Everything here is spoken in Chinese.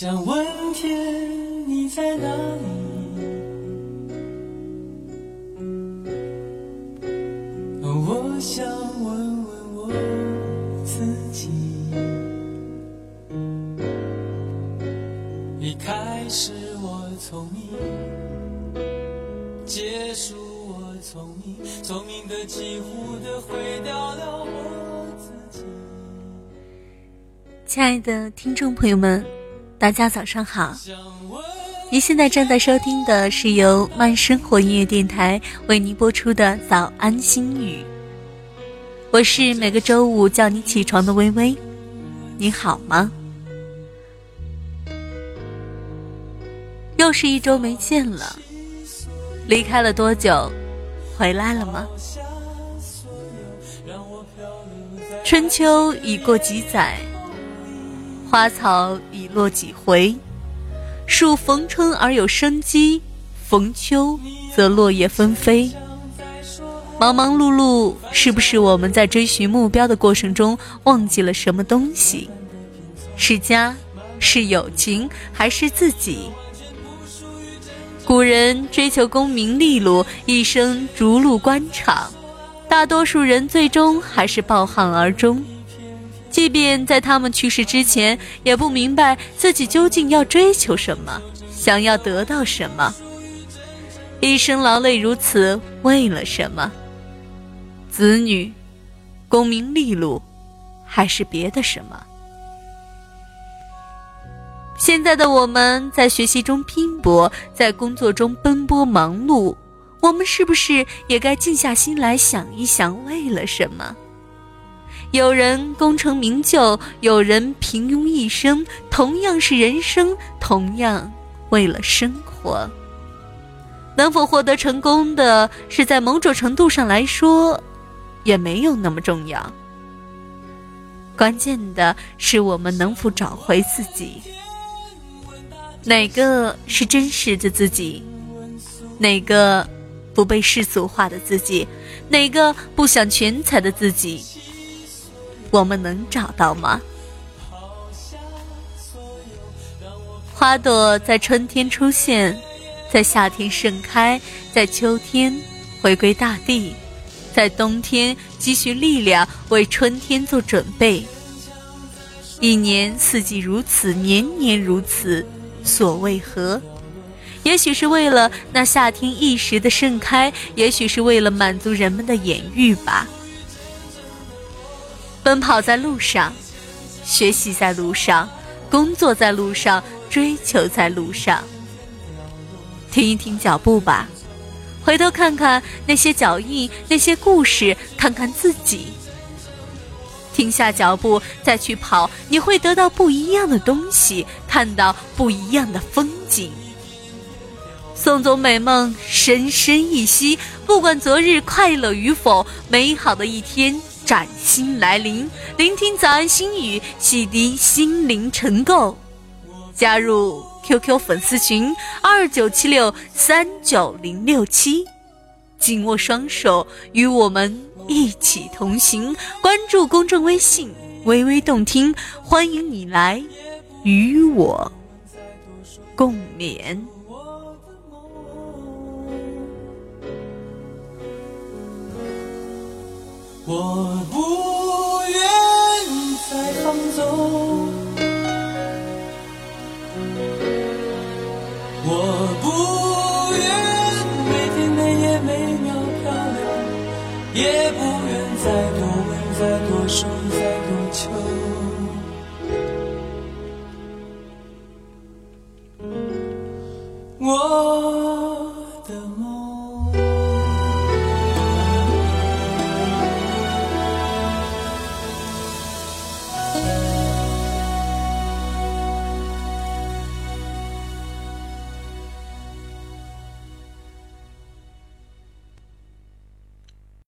想问天，你在哪里？我想问问我自己。一开始我聪明，结束我聪明，聪明的几乎的毁掉了我自己。亲爱的听众朋友们，大家早上好！您现在正在收听的是由慢生活音乐电台为您播出的早安心语。我是每个周五叫你起床的微微，你好吗？又是一周没见了，离开了多久？回来了吗？春秋已过几载。花草已落几回，树逢春而有生机，逢秋则落叶纷飞。忙忙碌碌，是不是我们在追寻目标的过程中忘记了什么东西？是家，是友情，还是自己？古人追求功名利禄，一生逐鹿官场，大多数人最终还是抱憾而终。即便在他们去世之前，也不明白自己究竟要追求什么，想要得到什么。一生劳累如此，为了什么？子女、功名利禄，还是别的什么？现在的我们在学习中拼搏，在工作中奔波忙碌，我们是不是也该静下心来想一想，为了什么？有人功成名就，有人平庸一生，同样是人生，同样为了生活。能否获得成功的是在某种程度上来说，也没有那么重要。关键的是我们能否找回自己。哪个是真实的自己？哪个不被世俗化的自己？哪个不想全彩的自己？我们能找到吗？花朵在春天出现，在夏天盛开，在秋天回归大地，在冬天积蓄力量，为春天做准备。一年四季如此，年年如此，所为何？也许是为了那夏天一时的盛开，也许是为了满足人们的眼欲吧。奔跑在路上，学习在路上，工作在路上，追求在路上。停一停脚步吧，回头看看那些脚印，那些故事，看看自己。停下脚步再去跑，你会得到不一样的东西，看到不一样的风景。送走美梦，深深一息。不管昨日快乐与否，美好的一天。崭新来临，聆听早安心语，洗涤心灵尘垢。加入 QQ 粉丝群二九七六三九零六七，紧握双手，与我们一起同行。关注公众微信“微微动听”，欢迎你来与我共勉。我不愿再放纵，我不愿每天每夜每秒漂流，也不愿再多问、再多说、再